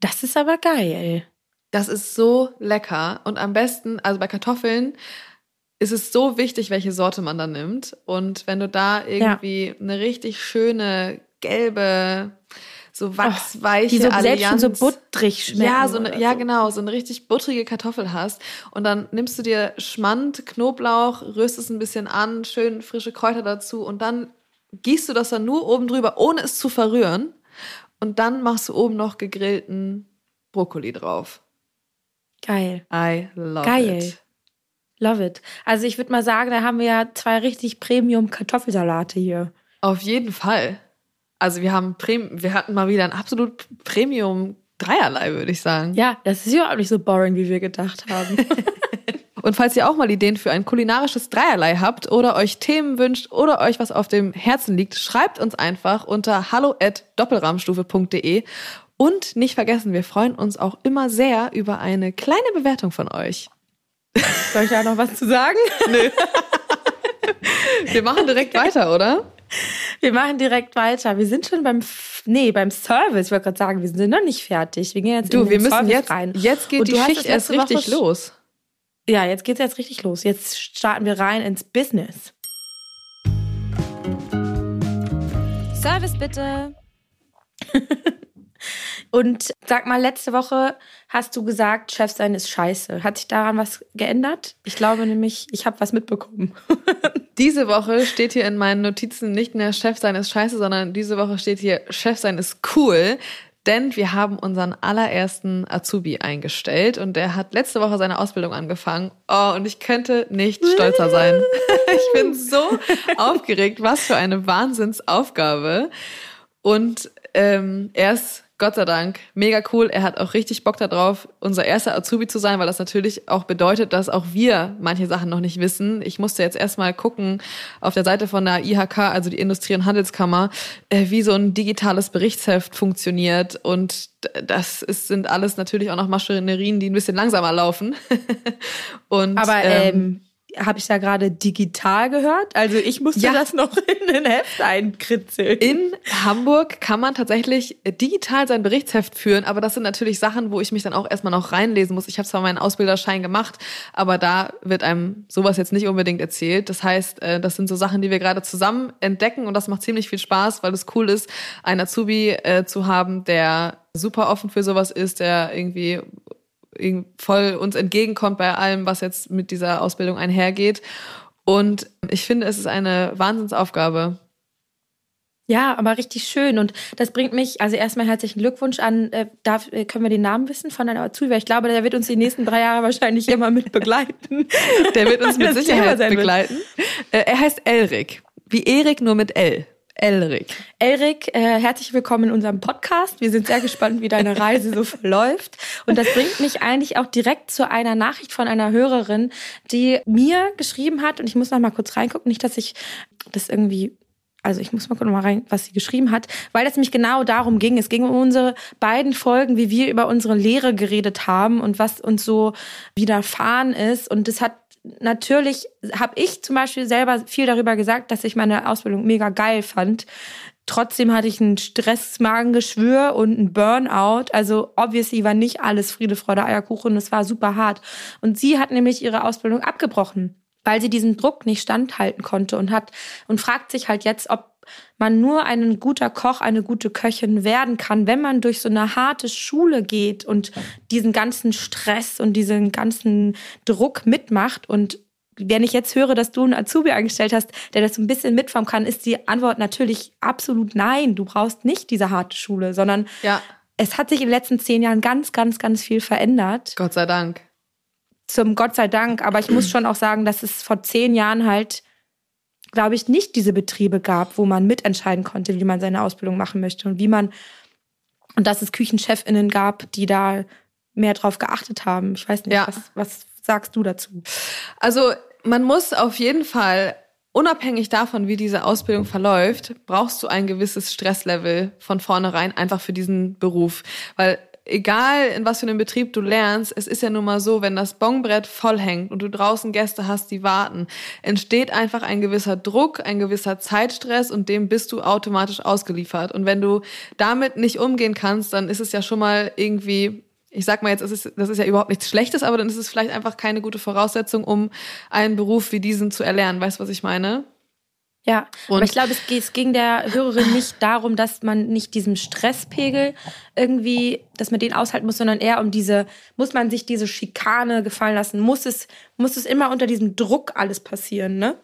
das ist aber geil. Das ist so lecker. Und am besten, also bei Kartoffeln, ist es so wichtig, welche Sorte man da nimmt. Und wenn du da irgendwie ja. eine richtig schöne gelbe, so wachsweiche die so Allianz, so butterig schmecken. Ja, so eine, ja genau, so eine richtig buttrige Kartoffel hast und dann nimmst du dir Schmand, Knoblauch, rührst es ein bisschen an, schön frische Kräuter dazu und dann gießt du das dann nur oben drüber, ohne es zu verrühren und dann machst du oben noch gegrillten Brokkoli drauf. Geil. I love Geil. it. Love it. Also ich würde mal sagen, da haben wir ja zwei richtig Premium Kartoffelsalate hier. Auf jeden Fall. Also wir haben wir hatten mal wieder ein absolut Premium Dreierlei, würde ich sagen. Ja, das ist ja auch nicht so boring, wie wir gedacht haben. [laughs] Und falls ihr auch mal Ideen für ein kulinarisches Dreierlei habt oder euch Themen wünscht oder euch was auf dem Herzen liegt, schreibt uns einfach unter hallo@doppelrahmstufe.de und nicht vergessen, wir freuen uns auch immer sehr über eine kleine Bewertung von euch. Soll ich da noch was zu sagen? [laughs] Nö. Wir machen direkt weiter, oder? Wir machen direkt weiter. Wir sind schon beim nee, beim Service. Ich wollte gerade sagen, wir sind noch nicht fertig. Wir gehen jetzt du, in wir müssen Service jetzt rein. Jetzt geht Und die Schicht erst richtig Woche los. Ja, jetzt geht's jetzt richtig los. Jetzt starten wir rein ins Business. Service bitte. [laughs] Und sag mal, letzte Woche hast du gesagt, Chef sein ist scheiße. Hat sich daran was geändert? Ich glaube nämlich, ich habe was mitbekommen. [laughs] diese Woche steht hier in meinen Notizen nicht mehr Chef sein ist scheiße, sondern diese Woche steht hier Chef sein ist cool. Denn wir haben unseren allerersten Azubi eingestellt und der hat letzte Woche seine Ausbildung angefangen. Oh, und ich könnte nicht stolzer sein. [laughs] ich bin so aufgeregt. Was für eine Wahnsinnsaufgabe. Und ähm, er ist Gott sei Dank, mega cool. Er hat auch richtig Bock darauf, unser erster Azubi zu sein, weil das natürlich auch bedeutet, dass auch wir manche Sachen noch nicht wissen. Ich musste jetzt erstmal gucken auf der Seite von der IHK, also die Industrie- und Handelskammer, äh, wie so ein digitales Berichtsheft funktioniert. Und das ist, sind alles natürlich auch noch Maschinerien, die ein bisschen langsamer laufen. [laughs] und, Aber ähm, ähm habe ich da gerade digital gehört? Also ich musste ja. das noch in den Heft einkritzeln. In Hamburg kann man tatsächlich digital sein Berichtsheft führen, aber das sind natürlich Sachen, wo ich mich dann auch erstmal noch reinlesen muss. Ich habe zwar meinen Ausbilderschein gemacht, aber da wird einem sowas jetzt nicht unbedingt erzählt. Das heißt, äh, das sind so Sachen, die wir gerade zusammen entdecken und das macht ziemlich viel Spaß, weil es cool ist, einen Azubi äh, zu haben, der super offen für sowas ist, der irgendwie voll uns entgegenkommt bei allem, was jetzt mit dieser Ausbildung einhergeht. Und ich finde, es ist eine Wahnsinnsaufgabe. Ja, aber richtig schön. Und das bringt mich, also erstmal herzlichen Glückwunsch an, äh, darf, äh, können wir den Namen wissen von deiner Azubi? Ich glaube, der wird uns die nächsten drei Jahre wahrscheinlich immer mit begleiten. Der wird uns [laughs] mit Sicherheit begleiten. Äh, er heißt Elrik. Wie Erik, nur mit L. Elrik. Elrik, äh, herzlich willkommen in unserem Podcast. Wir sind sehr gespannt, wie deine Reise so verläuft. Und das bringt mich eigentlich auch direkt zu einer Nachricht von einer Hörerin, die mir geschrieben hat. Und ich muss noch mal kurz reingucken, nicht, dass ich das irgendwie also ich muss mal gucken mal rein, was sie geschrieben hat, weil es nämlich genau darum ging. Es ging um unsere beiden Folgen, wie wir über unsere Lehre geredet haben und was uns so widerfahren ist. Und das hat natürlich, habe ich zum Beispiel selber viel darüber gesagt, dass ich meine Ausbildung mega geil fand. Trotzdem hatte ich ein Stressmagengeschwür und ein Burnout. Also obviously war nicht alles Friede, Freude, Eierkuchen. Es war super hart. Und sie hat nämlich ihre Ausbildung abgebrochen weil sie diesen Druck nicht standhalten konnte und hat und fragt sich halt jetzt, ob man nur ein guter Koch, eine gute Köchin werden kann, wenn man durch so eine harte Schule geht und diesen ganzen Stress und diesen ganzen Druck mitmacht. Und wenn ich jetzt höre, dass du einen Azubi eingestellt hast, der das so ein bisschen mitfahren kann, ist die Antwort natürlich absolut nein. Du brauchst nicht diese harte Schule, sondern ja. es hat sich in den letzten zehn Jahren ganz, ganz, ganz viel verändert. Gott sei Dank zum Gott sei Dank. Aber ich muss schon auch sagen, dass es vor zehn Jahren halt, glaube ich, nicht diese Betriebe gab, wo man mitentscheiden konnte, wie man seine Ausbildung machen möchte und wie man, und dass es KüchenchefInnen gab, die da mehr drauf geachtet haben. Ich weiß nicht, ja. was, was sagst du dazu? Also, man muss auf jeden Fall unabhängig davon, wie diese Ausbildung verläuft, brauchst du ein gewisses Stresslevel von vornherein einfach für diesen Beruf. Weil egal in was für einem Betrieb du lernst, es ist ja nun mal so, wenn das Bongbrett voll hängt und du draußen Gäste hast, die warten, entsteht einfach ein gewisser Druck, ein gewisser Zeitstress und dem bist du automatisch ausgeliefert. Und wenn du damit nicht umgehen kannst, dann ist es ja schon mal irgendwie ich sag mal jetzt, ist, das ist ja überhaupt nichts Schlechtes, aber dann ist es vielleicht einfach keine gute Voraussetzung, um einen Beruf wie diesen zu erlernen. Weißt du, was ich meine? Ja, und aber ich glaube, es, es ging der Hörerin nicht darum, dass man nicht diesem Stresspegel irgendwie, dass man den aushalten muss, sondern eher um diese, muss man sich diese Schikane gefallen lassen? Muss es, muss es immer unter diesem Druck alles passieren, ne?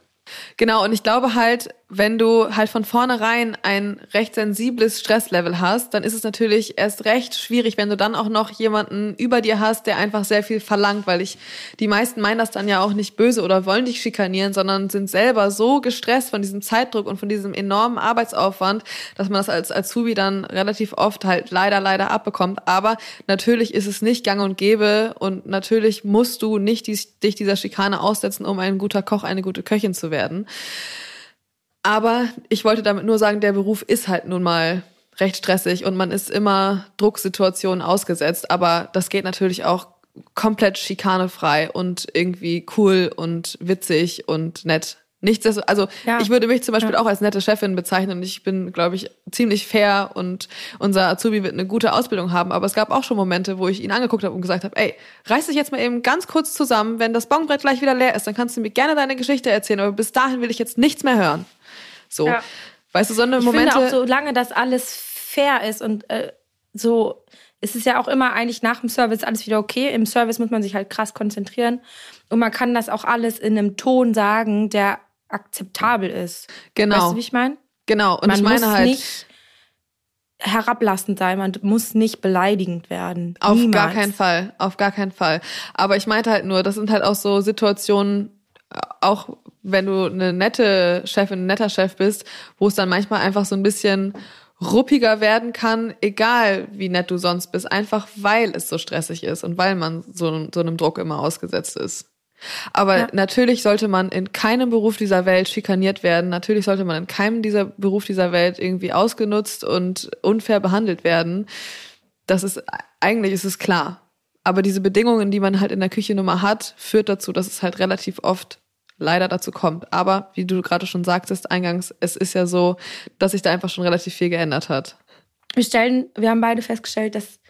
Genau, und ich glaube halt, wenn du halt von vornherein ein recht sensibles Stresslevel hast, dann ist es natürlich erst recht schwierig, wenn du dann auch noch jemanden über dir hast, der einfach sehr viel verlangt, weil ich, die meisten meinen das dann ja auch nicht böse oder wollen dich schikanieren, sondern sind selber so gestresst von diesem Zeitdruck und von diesem enormen Arbeitsaufwand, dass man das als Azubi dann relativ oft halt leider, leider abbekommt. Aber natürlich ist es nicht gang und gäbe und natürlich musst du nicht dich dieser Schikane aussetzen, um ein guter Koch, eine gute Köchin zu werden. Aber ich wollte damit nur sagen, der Beruf ist halt nun mal recht stressig und man ist immer Drucksituationen ausgesetzt. Aber das geht natürlich auch komplett schikanefrei und irgendwie cool und witzig und nett. Nichts, also ja. ich würde mich zum Beispiel ja. auch als nette Chefin bezeichnen und ich bin, glaube ich, ziemlich fair und unser Azubi wird eine gute Ausbildung haben. Aber es gab auch schon Momente, wo ich ihn angeguckt habe und gesagt habe, ey, reiß dich jetzt mal eben ganz kurz zusammen, wenn das Bonbrett gleich wieder leer ist, dann kannst du mir gerne deine Geschichte erzählen, aber bis dahin will ich jetzt nichts mehr hören. So. Ja. Weißt du, so eine ich Momente. Finde auch, solange das alles fair ist und äh, so ist es ja auch immer eigentlich nach dem Service alles wieder okay. Im Service muss man sich halt krass konzentrieren. Und man kann das auch alles in einem Ton sagen, der akzeptabel ist. Genau. Weißt du, wie ich meine? Genau. Und man ich meine muss halt. Nicht herablassend sein, man muss nicht beleidigend werden. Auf Niemals. gar keinen Fall, auf gar keinen Fall. Aber ich meinte halt nur, das sind halt auch so Situationen, auch wenn du eine nette Chefin, ein netter Chef bist, wo es dann manchmal einfach so ein bisschen ruppiger werden kann, egal wie nett du sonst bist, einfach weil es so stressig ist und weil man so, so einem Druck immer ausgesetzt ist. Aber ja. natürlich sollte man in keinem Beruf dieser Welt schikaniert werden. Natürlich sollte man in keinem dieser Beruf dieser Welt irgendwie ausgenutzt und unfair behandelt werden. Das ist, eigentlich ist es klar. Aber diese Bedingungen, die man halt in der Küche Nummer hat, führt dazu, dass es halt relativ oft leider dazu kommt. Aber wie du gerade schon sagtest eingangs, es ist ja so, dass sich da einfach schon relativ viel geändert hat. Wir stellen, wir haben beide festgestellt, dass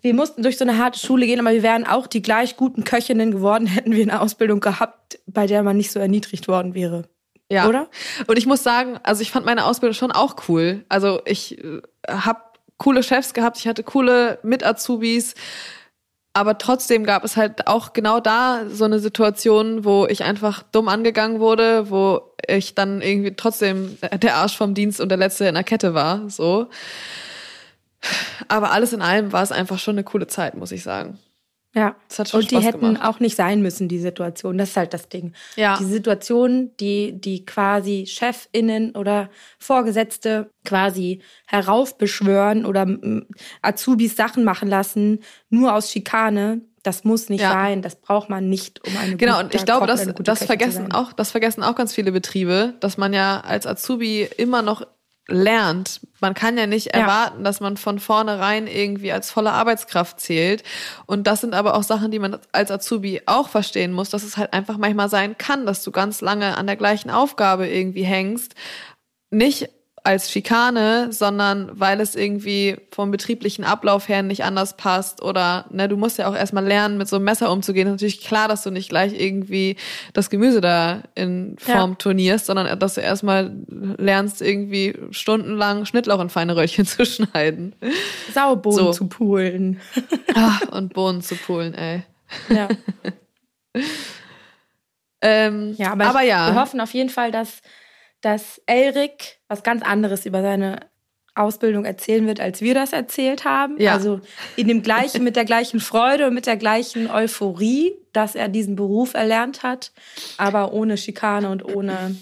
wir mussten durch so eine harte Schule gehen, aber wir wären auch die gleich guten Köchinnen geworden, [laughs] hätten wir eine Ausbildung gehabt, bei der man nicht so erniedrigt worden wäre. Ja. Oder? Und ich muss sagen, also ich fand meine Ausbildung schon auch cool. Also ich äh, habe coole Chefs gehabt, ich hatte coole Mit-Azubis. Aber trotzdem gab es halt auch genau da so eine Situation, wo ich einfach dumm angegangen wurde, wo ich dann irgendwie trotzdem der Arsch vom Dienst und der Letzte in der Kette war, so. Aber alles in allem war es einfach schon eine coole Zeit, muss ich sagen. Ja. und die Spaß hätten gemacht. auch nicht sein müssen, die Situation. Das ist halt das Ding. Ja. Die Situation, die, die quasi ChefInnen oder Vorgesetzte quasi heraufbeschwören oder Azubis Sachen machen lassen, nur aus Schikane, Das muss nicht ja. sein, das braucht man nicht, um eine Genau, und ich glaube, das, das vergessen auch, das vergessen auch ganz viele Betriebe, dass man ja als Azubi immer noch lernt. Man kann ja nicht ja. erwarten, dass man von vornherein irgendwie als volle Arbeitskraft zählt. Und das sind aber auch Sachen, die man als Azubi auch verstehen muss, dass es halt einfach manchmal sein kann, dass du ganz lange an der gleichen Aufgabe irgendwie hängst. Nicht als Schikane, sondern weil es irgendwie vom betrieblichen Ablauf her nicht anders passt oder ne, du musst ja auch erstmal lernen, mit so einem Messer umzugehen. Ist natürlich klar, dass du nicht gleich irgendwie das Gemüse da in Form ja. turnierst, sondern dass du erstmal lernst, irgendwie stundenlang Schnittlauch in feine Röllchen [laughs] zu schneiden. Saubohnen so. zu poolen. Ach, [laughs] und Bohnen zu poolen, ey. Ja. [laughs] ähm, ja, aber, aber ja. wir hoffen auf jeden Fall, dass dass Elric was ganz anderes über seine Ausbildung erzählen wird, als wir das erzählt haben. Ja. Also in dem gleichen, mit der gleichen Freude und mit der gleichen Euphorie, dass er diesen Beruf erlernt hat, aber ohne Schikane und ohne,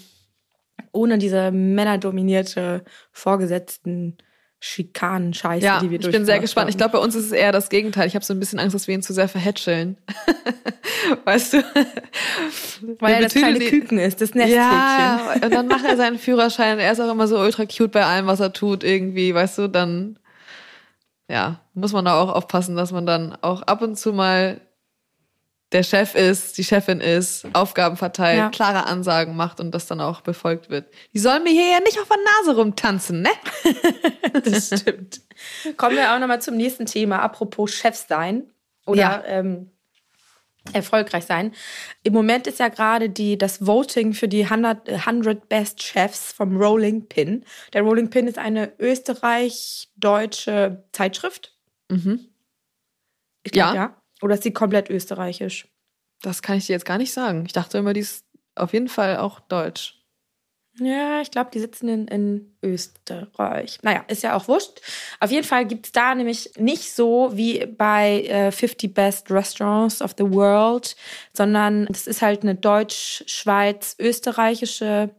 ohne diese männerdominierte Vorgesetzten Schikanen-Scheiße, ja, die wir Ich bin sehr gespannt. Haben. Ich glaube, bei uns ist es eher das Gegenteil. Ich habe so ein bisschen Angst, dass wir ihn zu sehr verhätscheln. [laughs] weißt du? [laughs] Weil er das kleine die... Küken ist, das Nesthäkchen. Ja, und dann macht er seinen Führerschein. Er ist auch immer so ultra cute bei allem, was er tut, irgendwie, weißt du? Dann, ja, muss man da auch aufpassen, dass man dann auch ab und zu mal der Chef ist, die Chefin ist, Aufgaben verteilt, ja. klare Ansagen macht und das dann auch befolgt wird. Die sollen mir hier ja nicht auf der Nase rumtanzen, ne? [laughs] das stimmt. Kommen wir auch nochmal zum nächsten Thema. Apropos Chef sein oder ja. ähm, erfolgreich sein. Im Moment ist ja gerade die, das Voting für die 100, 100 Best Chefs vom Rolling Pin. Der Rolling Pin ist eine österreich-deutsche Zeitschrift. Mhm. Ich glaube, ja. ja. Oder ist sie komplett österreichisch? Das kann ich dir jetzt gar nicht sagen. Ich dachte immer, die ist auf jeden Fall auch deutsch. Ja, ich glaube, die sitzen in, in Österreich. Naja, ist ja auch wurscht. Auf jeden Fall gibt es da nämlich nicht so wie bei äh, 50 Best Restaurants of the World, sondern es ist halt eine deutsch-schweiz-österreichische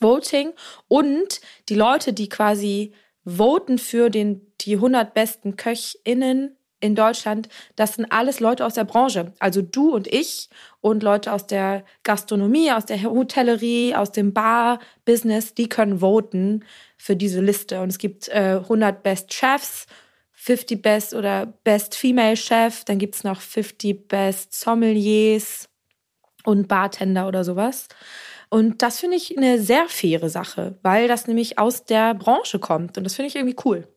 Voting. Und die Leute, die quasi voten für den, die 100 besten KöchInnen in Deutschland, das sind alles Leute aus der Branche. Also du und ich und Leute aus der Gastronomie, aus der Hotellerie, aus dem Bar-Business, die können voten für diese Liste. Und es gibt äh, 100 Best Chefs, 50 Best oder Best Female Chef, dann gibt es noch 50 Best Sommeliers und Bartender oder sowas. Und das finde ich eine sehr faire Sache, weil das nämlich aus der Branche kommt. Und das finde ich irgendwie cool.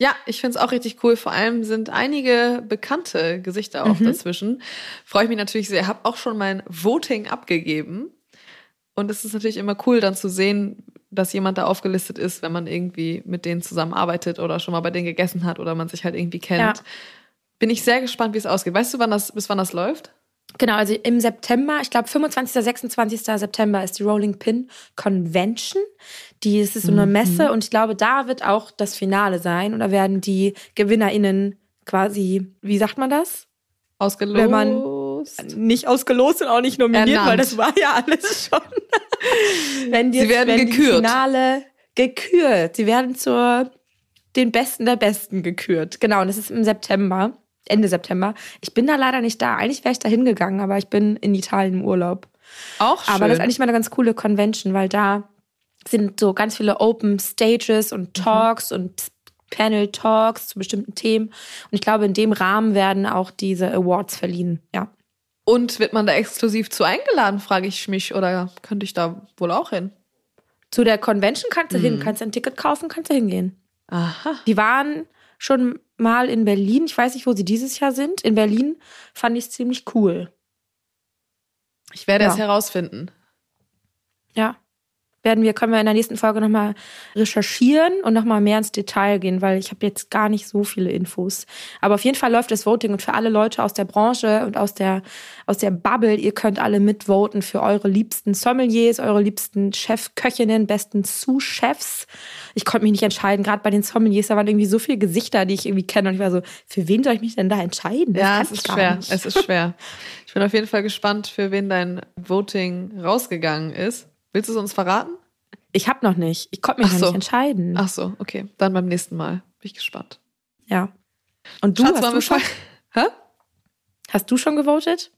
Ja, ich finde es auch richtig cool. Vor allem sind einige bekannte Gesichter auch mhm. dazwischen. Freue ich mich natürlich sehr. Habe auch schon mein Voting abgegeben. Und es ist natürlich immer cool, dann zu sehen, dass jemand da aufgelistet ist, wenn man irgendwie mit denen zusammenarbeitet oder schon mal bei denen gegessen hat oder man sich halt irgendwie kennt. Ja. Bin ich sehr gespannt, wie es ausgeht. Weißt du, wann das, bis wann das läuft? Genau, also im September, ich glaube 25. 26. September ist die Rolling Pin Convention. Die ist so eine mhm. Messe und ich glaube, da wird auch das Finale sein und da werden die GewinnerInnen quasi, wie sagt man das? Ausgelost. Wenn man nicht ausgelost und auch nicht nominiert, Ernannt. weil das war ja alles schon. [laughs] wenn die, Sie werden wenn gekürt. Finale gekürt. Sie werden zur den Besten der Besten gekürt. Genau, und das ist im September. Ende September. Ich bin da leider nicht da. Eigentlich wäre ich da hingegangen, aber ich bin in Italien im Urlaub. Auch schön. Aber das ist eigentlich mal eine ganz coole Convention, weil da sind so ganz viele Open Stages und mhm. Talks mhm. und Panel Talks zu bestimmten Themen. Und ich glaube, in dem Rahmen werden auch diese Awards verliehen. Ja. Und wird man da exklusiv zu eingeladen, frage ich mich, oder könnte ich da wohl auch hin? Zu der Convention kannst du mhm. hin, kannst ein Ticket kaufen, kannst du hingehen. Aha. Die waren schon mal in Berlin. Ich weiß nicht, wo sie dieses Jahr sind. In Berlin fand ich es ziemlich cool. Ich werde ja. es herausfinden. Ja werden wir, können wir in der nächsten Folge nochmal recherchieren und nochmal mehr ins Detail gehen, weil ich habe jetzt gar nicht so viele Infos. Aber auf jeden Fall läuft das Voting und für alle Leute aus der Branche und aus der, aus der Bubble, ihr könnt alle mitvoten für eure liebsten Sommeliers, eure liebsten Chefköchinnen, besten Sous-Chefs. Ich konnte mich nicht entscheiden, gerade bei den Sommeliers, da waren irgendwie so viele Gesichter, die ich irgendwie kenne und ich war so, für wen soll ich mich denn da entscheiden? Das ja, es ist schwer. Nicht. Es ist schwer. Ich bin auf jeden Fall gespannt, für wen dein Voting rausgegangen ist. Willst du es uns verraten? Ich habe noch nicht. Ich konnte mich Ach noch so. nicht entscheiden. Ach so, okay. Dann beim nächsten Mal. Bin ich gespannt. Ja. Und du Schatz, hast du schon? [laughs] Hä? Hast du schon gewotet?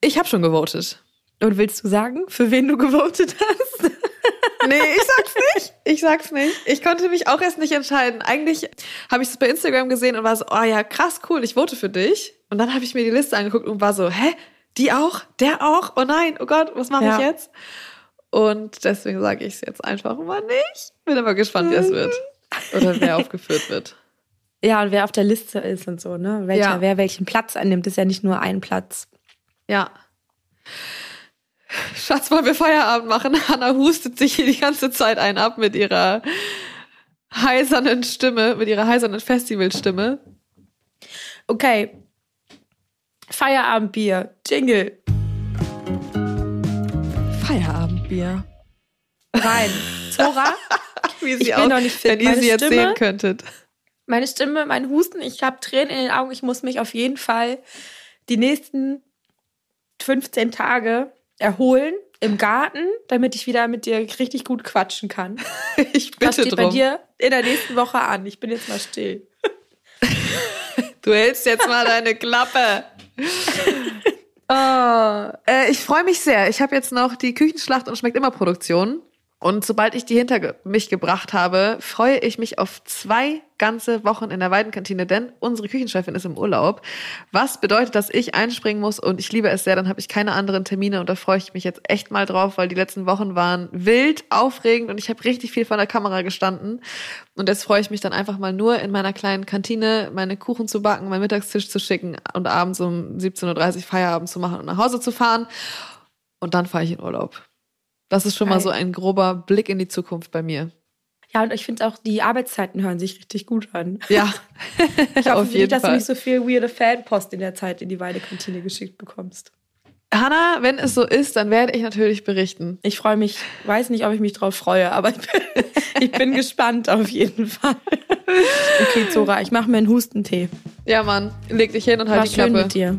Ich habe schon gewotet. Und willst du sagen, für wen du gewotet hast? [laughs] nee, ich sag's nicht. Ich sag's nicht. Ich konnte mich auch erst nicht entscheiden. Eigentlich habe ich es bei Instagram gesehen und war so, oh ja, krass, cool, ich vote für dich. Und dann habe ich mir die Liste angeguckt und war so, hä? Die auch? Der auch? Oh nein, oh Gott, was mache ja. ich jetzt? Und deswegen sage ich es jetzt einfach mal nicht. Bin aber gespannt, wie es wird. [laughs] Oder wer aufgeführt wird. Ja, und wer auf der Liste ist und so, ne? Welcher, ja. wer welchen Platz annimmt, ist ja nicht nur ein Platz. Ja. Schatz, wollen wir Feierabend machen? [laughs] Hanna hustet sich hier die ganze Zeit ein ab mit ihrer heisernen Stimme, mit ihrer heisernen Festivalstimme. Okay. Feierabendbier. Jingle. Feierabendbier. Rein. Zora. [laughs] Wie sie ich bin noch nicht fit. Wenn ihr sie jetzt sehen könntet. Meine Stimme, mein Husten, ich habe Tränen in den Augen. Ich muss mich auf jeden Fall die nächsten 15 Tage erholen im Garten, damit ich wieder mit dir richtig gut quatschen kann. [laughs] ich bitte Das steht drum. bei dir in der nächsten Woche an. Ich bin jetzt mal still. [laughs] du hältst jetzt mal deine Klappe. Oh, äh, ich freue mich sehr. Ich habe jetzt noch die Küchenschlacht und schmeckt immer Produktion. Und sobald ich die hinter mich gebracht habe, freue ich mich auf zwei ganze Wochen in der Weidenkantine, denn unsere Küchenchefin ist im Urlaub. Was bedeutet, dass ich einspringen muss und ich liebe es sehr, dann habe ich keine anderen Termine und da freue ich mich jetzt echt mal drauf, weil die letzten Wochen waren wild, aufregend und ich habe richtig viel vor der Kamera gestanden. Und jetzt freue ich mich dann einfach mal nur in meiner kleinen Kantine meine Kuchen zu backen, meinen Mittagstisch zu schicken und abends um 17.30 Uhr Feierabend zu machen und nach Hause zu fahren. Und dann fahre ich in Urlaub. Das ist schon Geil. mal so ein grober Blick in die Zukunft bei mir. Ja, und ich finde auch, die Arbeitszeiten hören sich richtig gut an. Ja, [laughs] ich [laughs] hoffe auf jeden dass Fall. du nicht so viel weirde Fanpost in der Zeit in die Weidekantine geschickt bekommst. Hanna, wenn es so ist, dann werde ich natürlich berichten. Ich freue mich, weiß nicht, ob ich mich drauf freue, aber ich bin, [laughs] ich bin gespannt auf jeden Fall. Okay, Zora, ich mache mir einen Hustentee. Ja, Mann, leg dich hin und halt War die Klappe. schön mit dir.